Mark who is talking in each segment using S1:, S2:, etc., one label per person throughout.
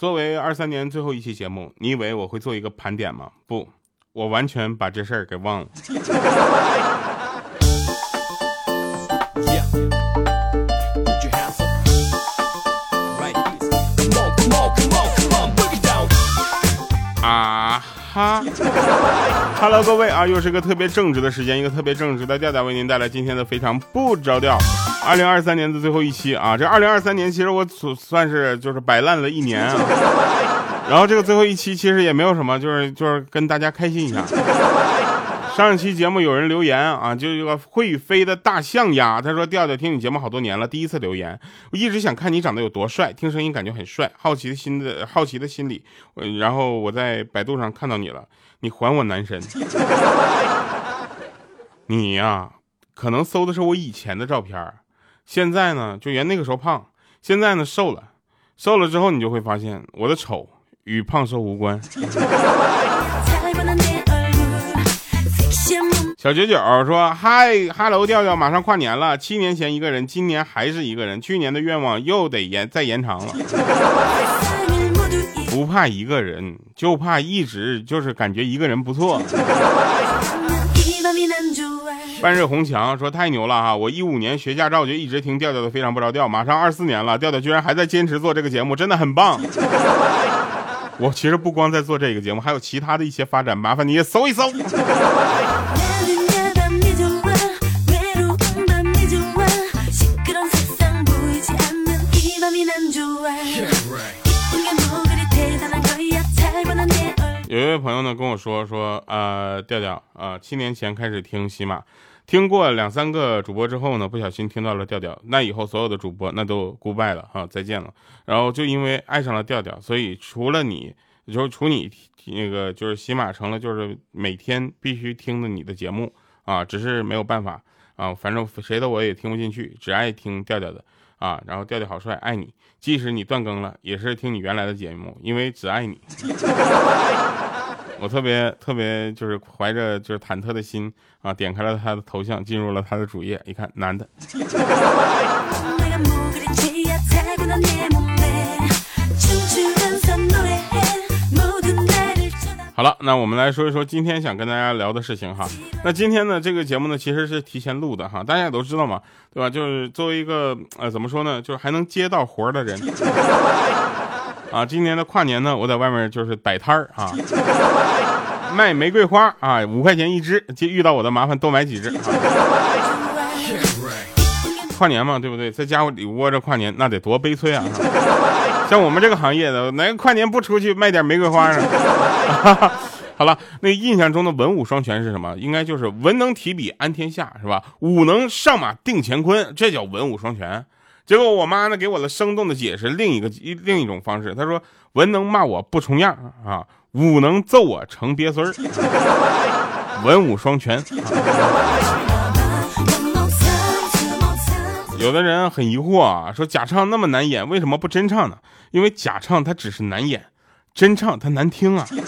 S1: 作为二三年最后一期节目，你以为我会做一个盘点吗？不，我完全把这事儿给忘了。哈，Hello，各位啊，又是一个特别正直的时间，一个特别正直的调调为您带来今天的非常不着调。二零二三年的最后一期啊，这二零二三年其实我算算是就是摆烂了一年啊，然后这个最后一期其实也没有什么，就是就是跟大家开心一下。上一期节目有人留言啊，就这个会飞的大象鸭，他说调调听你节目好多年了，第一次留言，我一直想看你长得有多帅，听声音感觉很帅，好奇的心的好奇的心理，然后我在百度上看到你了，你还我男神，你呀，可能搜的是我以前的照片，现在呢就原那个时候胖，现在呢瘦了，瘦了之后你就会发现我的丑与胖瘦无关。小九九说：“嗨哈喽，调调，马上跨年了。七年前一个人，今年还是一个人。去年的愿望又得延再延长了。不怕一个人，就怕一直就是感觉一个人不错。”半日红墙说：“太牛了哈！我一五年学驾照就一直听调调的，非常不着调。马上二四年了，调调居然还在坚持做这个节目，真的很棒。我其实不光在做这个节目，还有其他的一些发展，麻烦你也搜一搜。”有一位朋友呢跟我说说，呃，调调啊，七年前开始听喜马，听过两三个主播之后呢，不小心听到了调调，那以后所有的主播那都 goodbye 了哈，再见了。然后就因为爱上了调调，所以除了你，就除你那个就是喜马成了就是每天必须听的你的节目啊，只是没有办法啊，反正谁的我也听不进去，只爱听调调的啊。然后调调好帅，爱你，即使你断更了，也是听你原来的节目，因为只爱你。我特别特别就是怀着就是忐忑的心啊，点开了他的头像，进入了他的主页，一看男的。好了，那我们来说一说今天想跟大家聊的事情哈。那今天呢，这个节目呢其实是提前录的哈，大家也都知道嘛，对吧？就是作为一个呃怎么说呢，就是还能接到活的人。啊，今年的跨年呢，我在外面就是摆摊儿啊，卖玫瑰花啊，五块钱一支，就遇到我的麻烦多买几支。跨年嘛，对不对？在家里窝着跨年，那得多悲催啊！像我们这个行业的，哪个跨年不出去卖点玫瑰花呢？好了，那印象中的文武双全是什么？应该就是文能提笔安天下，是吧？武能上马定乾坤，这叫文武双全。结果我妈呢给我了生动的解释，另一个一另一种方式。她说：“文能骂我不重样啊，武能揍我成鳖孙儿，文武双全。”有的人很疑惑啊，说假唱那么难演，为什么不真唱呢？因为假唱它只是难演，真唱它难听啊。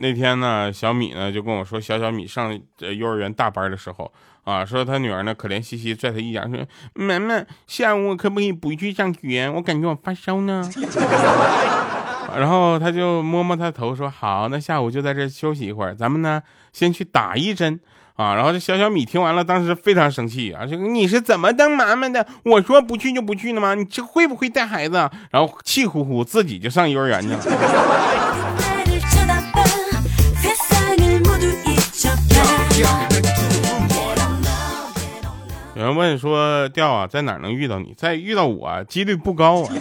S1: 那天呢，小米呢就跟我说，小小米上幼儿园大班的时候啊，说他女儿呢可怜兮兮拽他一讲，说妈妈，下午我可不可以不去上学？我感觉我发烧呢。然后他就摸摸他头说，好，那下午就在这休息一会儿，咱们呢先去打一针啊。然后这小小米听完了，当时非常生气啊，说你是怎么当妈妈的？我说不去就不去了吗？你这会不会带孩子？然后气呼呼自己就上幼儿园去了。有人问说：“调啊，在哪能遇到你？在遇到我几率不高啊。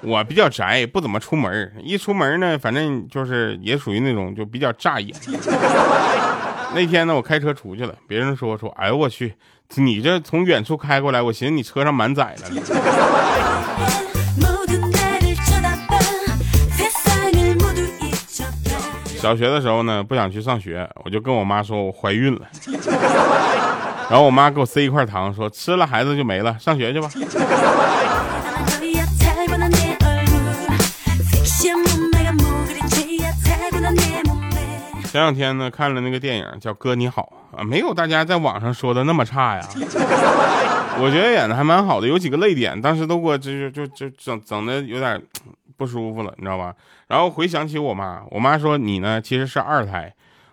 S1: 我比较宅，不怎么出门。一出门呢，反正就是也属于那种就比较扎眼。那天呢，我开车出去了，别人说说，哎呦我去，你这从远处开过来，我寻思你车上满载了。小学的时候呢，不想去上学，我就跟我妈说我怀孕了。”然后我妈给我塞一块糖，说吃了孩子就没了，上学去吧。前两天呢，看了那个电影叫《哥你好》啊，没有大家在网上说的那么差呀。我觉得演的还蛮好的，有几个泪点，当时都给我就就就整整的有点不舒服了，你知道吧？然后回想起我妈，我妈说你呢其实是二胎，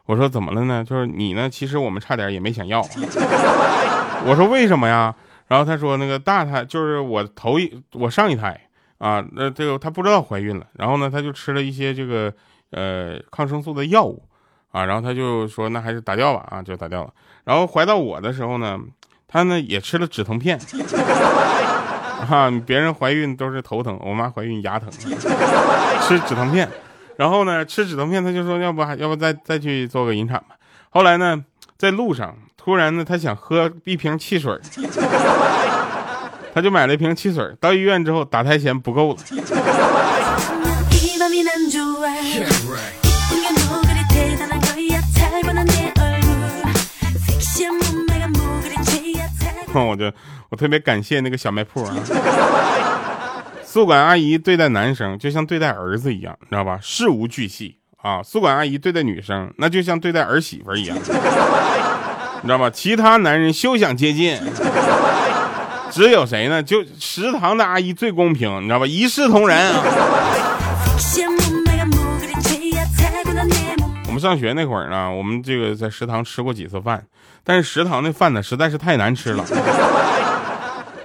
S1: 我说怎么了呢？就是你呢，其实我们差点也没想要。我说为什么呀？然后她说那个大胎就是我头一我上一胎啊，那这个她不知道怀孕了，然后呢，她就吃了一些这个呃抗生素的药物啊，然后她就说那还是打掉吧啊，就打掉了。然后怀到我的时候呢。她呢也吃了止疼片，啊，别人怀孕都是头疼，我妈怀孕牙疼，吃止疼片，然后呢吃止疼片，他就说要不还要不再再去做个引产吧。后来呢在路上突然呢他想喝一瓶汽水，他就买了一瓶汽水，到医院之后打胎钱不够了。我就我特别感谢那个小卖铺啊，宿管阿姨对待男生就像对待儿子一样，你知道吧？事无巨细啊。宿管阿姨对待女生那就像对待儿媳妇一样，你知道吧？其他男人休想接近。只有谁呢？就食堂的阿姨最公平，你知道吧？一视同仁啊。我们上学那会儿呢，我们这个在食堂吃过几次饭，但是食堂的饭呢实在是太难吃了，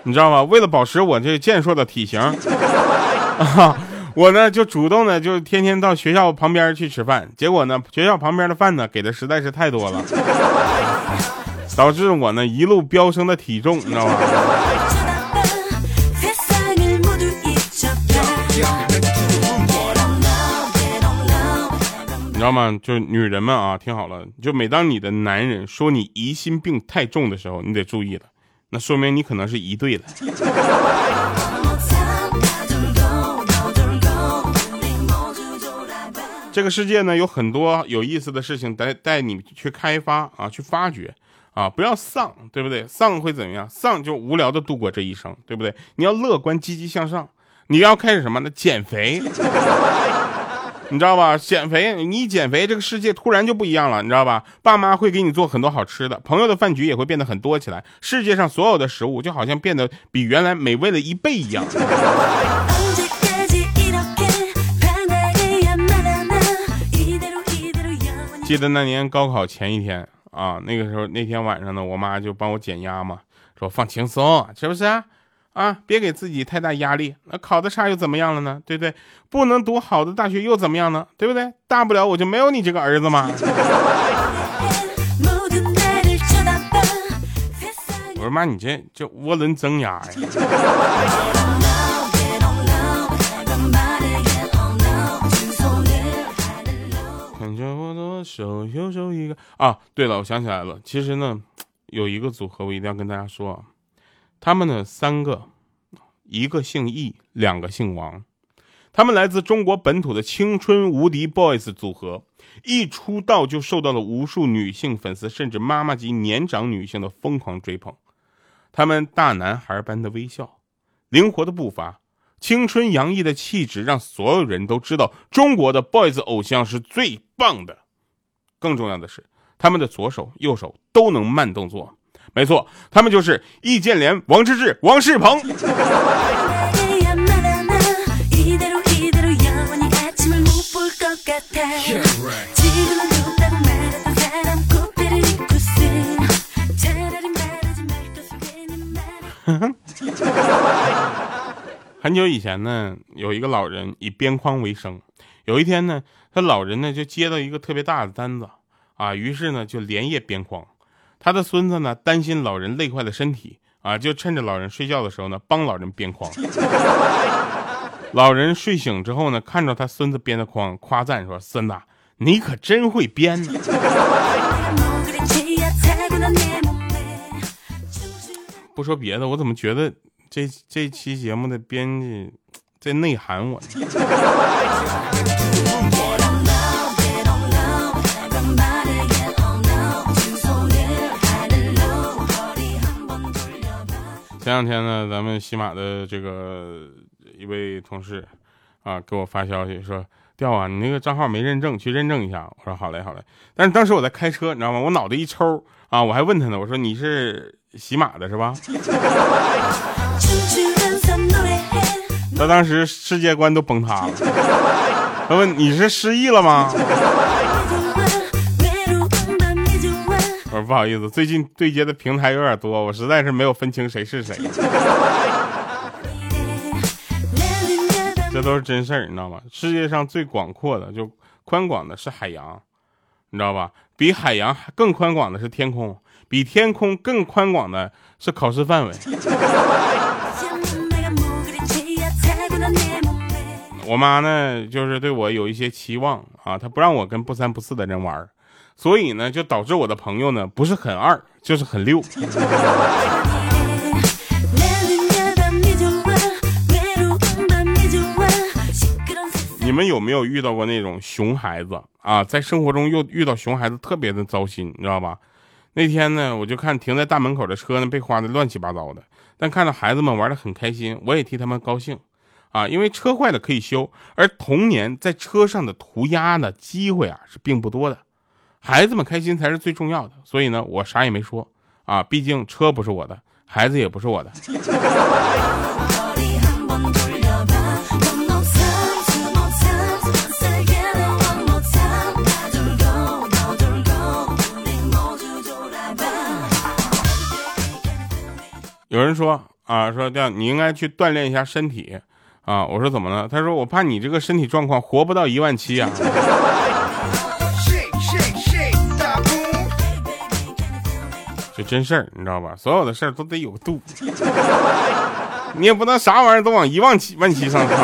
S1: 你知道吗？为了保持我这健硕的体型，啊，我呢就主动的就天天到学校旁边去吃饭，结果呢学校旁边的饭呢给的实在是太多了，导致我呢一路飙升的体重，你知道吗？你知道吗？就是女人们啊，听好了，就每当你的男人说你疑心病太重的时候，你得注意了，那说明你可能是一对了。这个世界呢，有很多有意思的事情带带你去开发啊，去发掘啊，不要丧，对不对？丧会怎么样？丧就无聊的度过这一生，对不对？你要乐观积极向上，你要开始什么呢？减肥。你知道吧？减肥，你一减肥，这个世界突然就不一样了，你知道吧？爸妈会给你做很多好吃的，朋友的饭局也会变得很多起来，世界上所有的食物就好像变得比原来美味了一倍一样。记得那年高考前一天啊，那个时候那天晚上呢，我妈就帮我减压嘛，说放轻松，是不是？啊，啊别给自己太大压力。那考的差又怎么样了呢？对不对？不能读好的大学又怎么样呢？对不对？大不了我就没有你这个儿子嘛。我说妈，你这这涡轮增压呀。看着我左手右手一个啊，对了，我想起来了，其实呢，有一个组合我一定要跟大家说啊。他们呢，三个，一个姓易，两个姓王，他们来自中国本土的青春无敌 boys 组合，一出道就受到了无数女性粉丝甚至妈妈级年长女性的疯狂追捧。他们大男孩般的微笑，灵活的步伐，青春洋溢的气质，让所有人都知道中国的 boys 偶像是最棒的。更重要的是，他们的左手右手都能慢动作。没错，他们就是易建联、王治郅、王仕鹏。很久以前呢，有一个老人以编筐为生。有一天呢，他老人呢就接到一个特别大的单子啊，于是呢就连夜编筐。他的孙子呢，担心老人累坏了身体啊，就趁着老人睡觉的时候呢，帮老人编筐。老人睡醒之后呢，看着他孙子编的筐，夸赞说：“孙子，你可真会编呢。”不说别的，我怎么觉得这这期节目的编辑在内涵我呢？前两天呢，咱们喜马的这个一位同事啊，给我发消息说，调啊，你那个账号没认证，去认证一下。我说好嘞，好嘞。但是当时我在开车，你知道吗？我脑袋一抽啊，我还问他呢，我说你是喜马的是吧？他当时世界观都崩塌了。他问你是失忆了吗？不好意思，最近对接的平台有点多，我实在是没有分清谁是谁。这都是真事儿，你知道吗？世界上最广阔的、就宽广的是海洋，你知道吧？比海洋更宽广的是天空，比天空更宽广的是考试范围。我妈呢，就是对我有一些期望啊，她不让我跟不三不四的人玩，所以呢，就导致我的朋友呢不是很二，就是很六。你们有没有遇到过那种熊孩子啊？在生活中又遇到熊孩子，特别的糟心，你知道吧？那天呢，我就看停在大门口的车呢，被花的乱七八糟的，但看到孩子们玩的很开心，我也替他们高兴啊，因为车坏了可以修，而童年在车上的涂鸦呢机会啊是并不多的，孩子们开心才是最重要的，所以呢，我啥也没说啊，毕竟车不是我的，孩子也不是我的。有人说啊，说这样你应该去锻炼一下身体啊。我说怎么了？他说我怕你这个身体状况活不到一万七啊。真事儿，你知道吧？所有的事儿都得有度，你也不能啥玩意儿都往一万七万七上靠。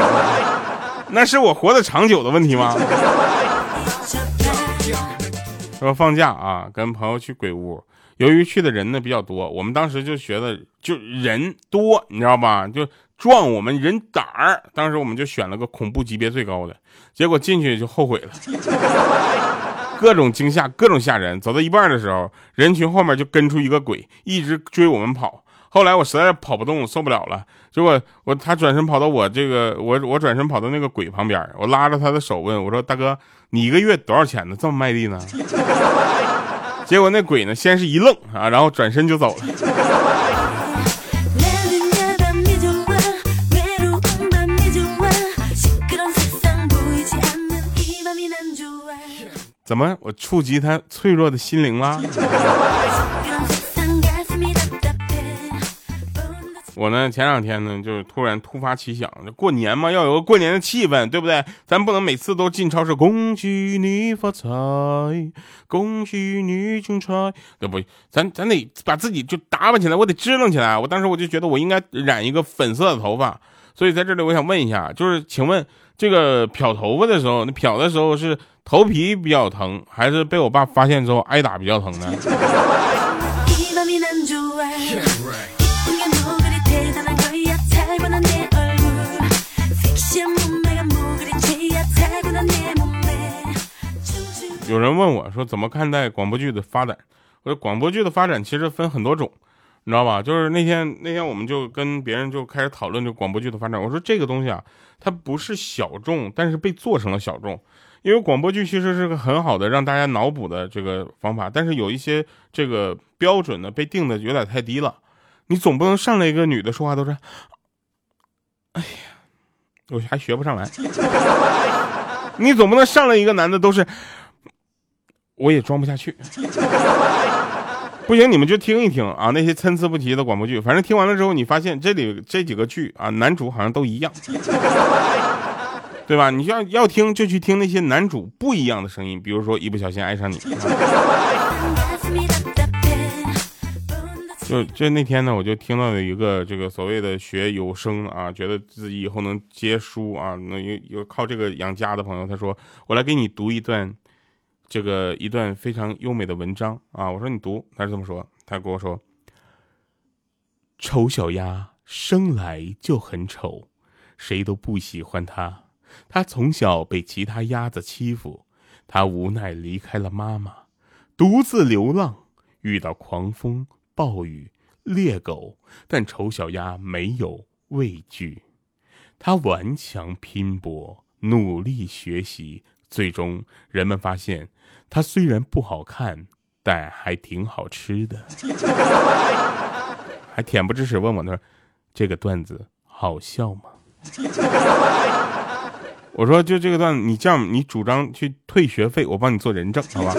S1: 那是我活得长久的问题吗？说放假啊，跟朋友去鬼屋。由于去的人呢比较多，我们当时就觉得就人多，你知道吧？就壮我们人胆儿。当时我们就选了个恐怖级别最高的，结果进去就后悔了，各种惊吓，各种吓人。走到一半的时候，人群后面就跟出一个鬼，一直追我们跑。后来我实在跑不动，受不了了，结果我他转身跑到我这个我我转身跑到那个鬼旁边，我拉着他的手问我说：“大哥，你一个月多少钱呢？这么卖力呢？” 结果那鬼呢，先是一愣啊，然后转身就走了。怎么，我触及他脆弱的心灵了？我呢，前两天呢，就是突然突发奇想，过年嘛，要有个过年的气氛，对不对？咱不能每次都进超市，恭喜你发财，恭喜你精彩，对不？咱咱得把自己就打扮起来，我得支棱起来。我当时我就觉得我应该染一个粉色的头发，所以在这里我想问一下，就是请问这个漂头发的时候，你漂的时候是头皮比较疼，还是被我爸发现之后挨打比较疼呢？有人问我说：“怎么看待广播剧的发展？”我说：“广播剧的发展其实分很多种，你知道吧？就是那天那天我们就跟别人就开始讨论这广播剧的发展。我说这个东西啊，它不是小众，但是被做成了小众。因为广播剧其实是个很好的让大家脑补的这个方法，但是有一些这个标准呢被定的有点太低了。你总不能上来一个女的说话都是，哎呀，我还学不上来。你总不能上来一个男的都是。”我也装不下去，不行，你们就听一听啊，那些参差不齐的广播剧，反正听完了之后，你发现这里这几个剧啊，男主好像都一样，对吧？你要要听就去听那些男主不一样的声音，比如说一不小心爱上你。就就那天呢，我就听到了一个这个所谓的学有声啊，觉得自己以后能接书啊，能有有靠这个养家的朋友，他说我来给你读一段。这个一段非常优美的文章啊！我说你读，他是这么说，他跟我说：“丑小鸭生来就很丑，谁都不喜欢它。它从小被其他鸭子欺负，它无奈离开了妈妈，独自流浪，遇到狂风暴雨、猎狗，但丑小鸭没有畏惧，它顽强拼搏。”努力学习，最终人们发现，它虽然不好看，但还挺好吃的。还恬不知耻问我呢，这个段子好笑吗？我说就这个段子，你这样，你主张去退学费，我帮你做人证，好吧？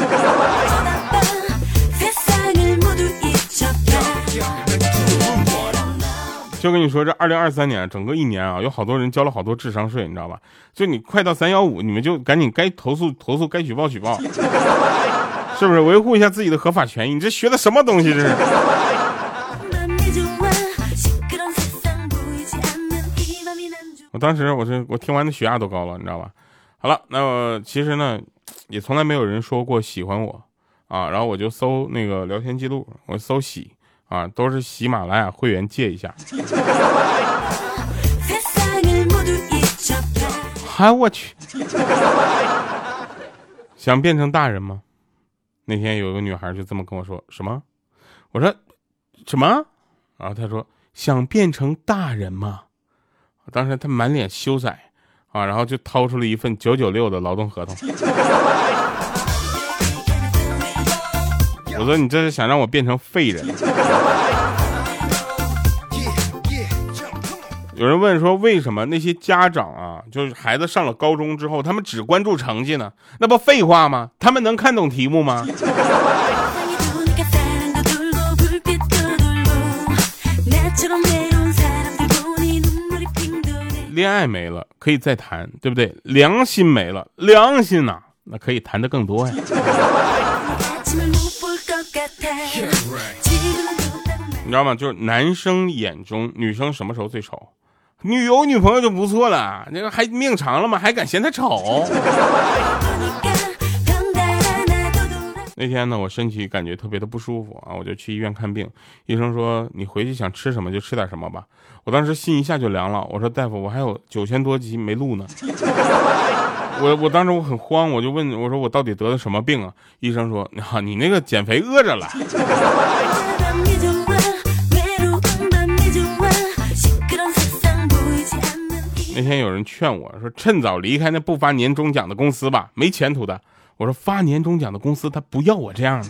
S1: 就跟你说，这二零二三年整个一年啊，有好多人交了好多智商税，你知道吧？就你快到三幺五，你们就赶紧该投诉投诉，该举报举报，是不是？维护一下自己的合法权益。你这学的什么东西？这是？我当时我是我听完的血压都高了，你知道吧？好了，那其实呢，也从来没有人说过喜欢我啊。然后我就搜那个聊天记录，我搜喜。啊，都是喜马拉雅会员借一下。哎，我去！想变成大人吗？那天有个女孩就这么跟我说：“什么？”我说：“什么？”然后她说：“想变成大人吗？”当时她满脸羞涩啊，然后就掏出了一份九九六的劳动合同。我说你这是想让我变成废人？有人问说，为什么那些家长啊，就是孩子上了高中之后，他们只关注成绩呢？那不废话吗？他们能看懂题目吗？恋爱没了可以再谈，对不对？良心没了，良心呐，那可以谈的更多呀。你知道吗？就是男生眼中女生什么时候最丑？女有女朋友就不错了，那个还命长了吗？还敢嫌她丑？那天呢，我身体感觉特别的不舒服啊，我就去医院看病。医生说你回去想吃什么就吃点什么吧。我当时心一下就凉了，我说大夫，我还有九千多集没录呢。我我当时我很慌，我就问我说我到底得了什么病啊？医生说啊你那个减肥饿着了。今天有人劝我说趁早离开那不发年终奖的公司吧，没前途的。我说发年终奖的公司他不要我这样的。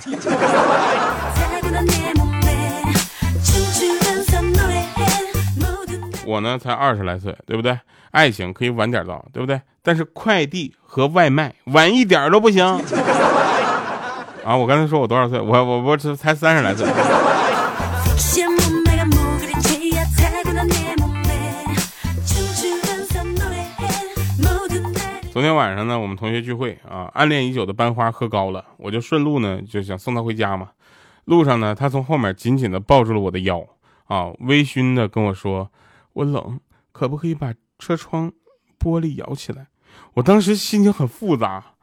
S1: 我呢才二十来岁，对不对？爱情可以晚点到，对不对？但是快递和外卖晚一点都不行。啊，我刚才说我多少岁？我我我才三十来岁。天晚上呢，我们同学聚会啊，暗恋已久的班花喝高了，我就顺路呢就想送她回家嘛。路上呢，她从后面紧紧的抱住了我的腰啊，微醺的跟我说：“我冷，可不可以把车窗玻璃摇起来？”我当时心情很复杂，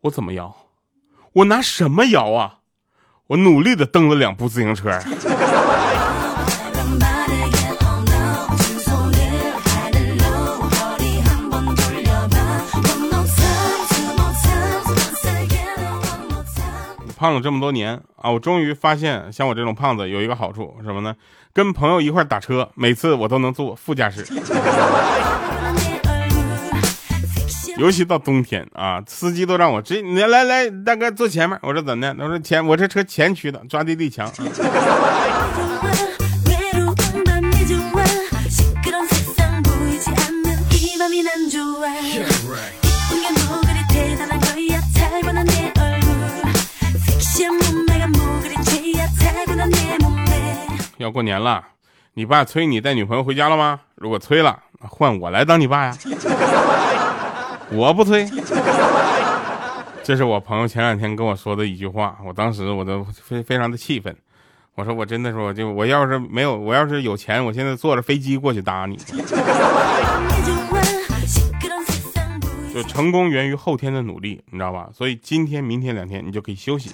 S1: 我怎么摇？我拿什么摇啊？我努力的蹬了两部自行车。胖了这么多年啊，我终于发现，像我这种胖子有一个好处，什么呢？跟朋友一块打车，每次我都能坐副驾驶。尤其到冬天啊，司机都让我直接来来来，大哥坐前面。我说怎的？他说前我这车前驱的，抓地力强。要过年了，你爸催你带女朋友回家了吗？如果催了，换我来当你爸呀。我不催。这是我朋友前两天跟我说的一句话，我当时我都非非常的气愤。我说我真的说，就我要是没有，我要是有钱，我现在坐着飞机过去搭你。就成功源于后天的努力，你知道吧？所以今天、明天两天你就可以休息。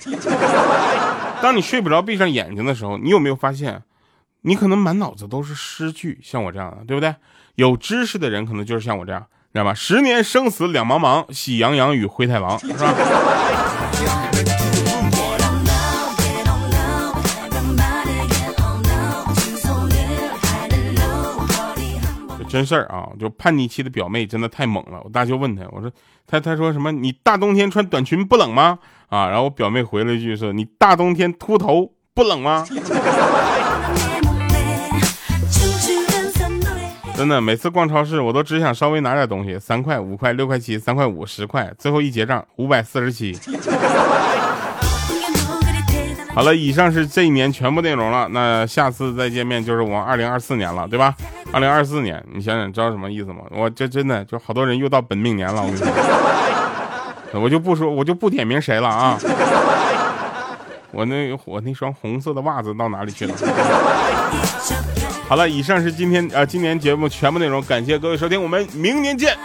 S1: 当你睡不着、闭上眼睛的时候，你有没有发现？你可能满脑子都是诗句，像我这样的，对不对？有知识的人可能就是像我这样，知道吧？十年生死两茫茫，喜羊羊与灰太狼，是吧？真事儿啊，就叛逆期的表妹真的太猛了。我大舅问他，我说他他说什么？你大冬天穿短裙不冷吗？啊，然后我表妹回了一句说：“你大冬天秃头不冷吗？”真的，每次逛超市，我都只想稍微拿点东西，三块、五块、六块七、三块五、十块，最后一结账五百四十七。好了，以上是这一年全部内容了。那下次再见面就是我二零二四年了，对吧？二零二四年，你想想知道什么意思吗？我这真的就好多人又到本命年了，我跟你说，我就不说，我就不点名谁了啊。我那我那双红色的袜子到哪里去了？好了，以上是今天啊今年节目全部内容，感谢各位收听，我们明年见。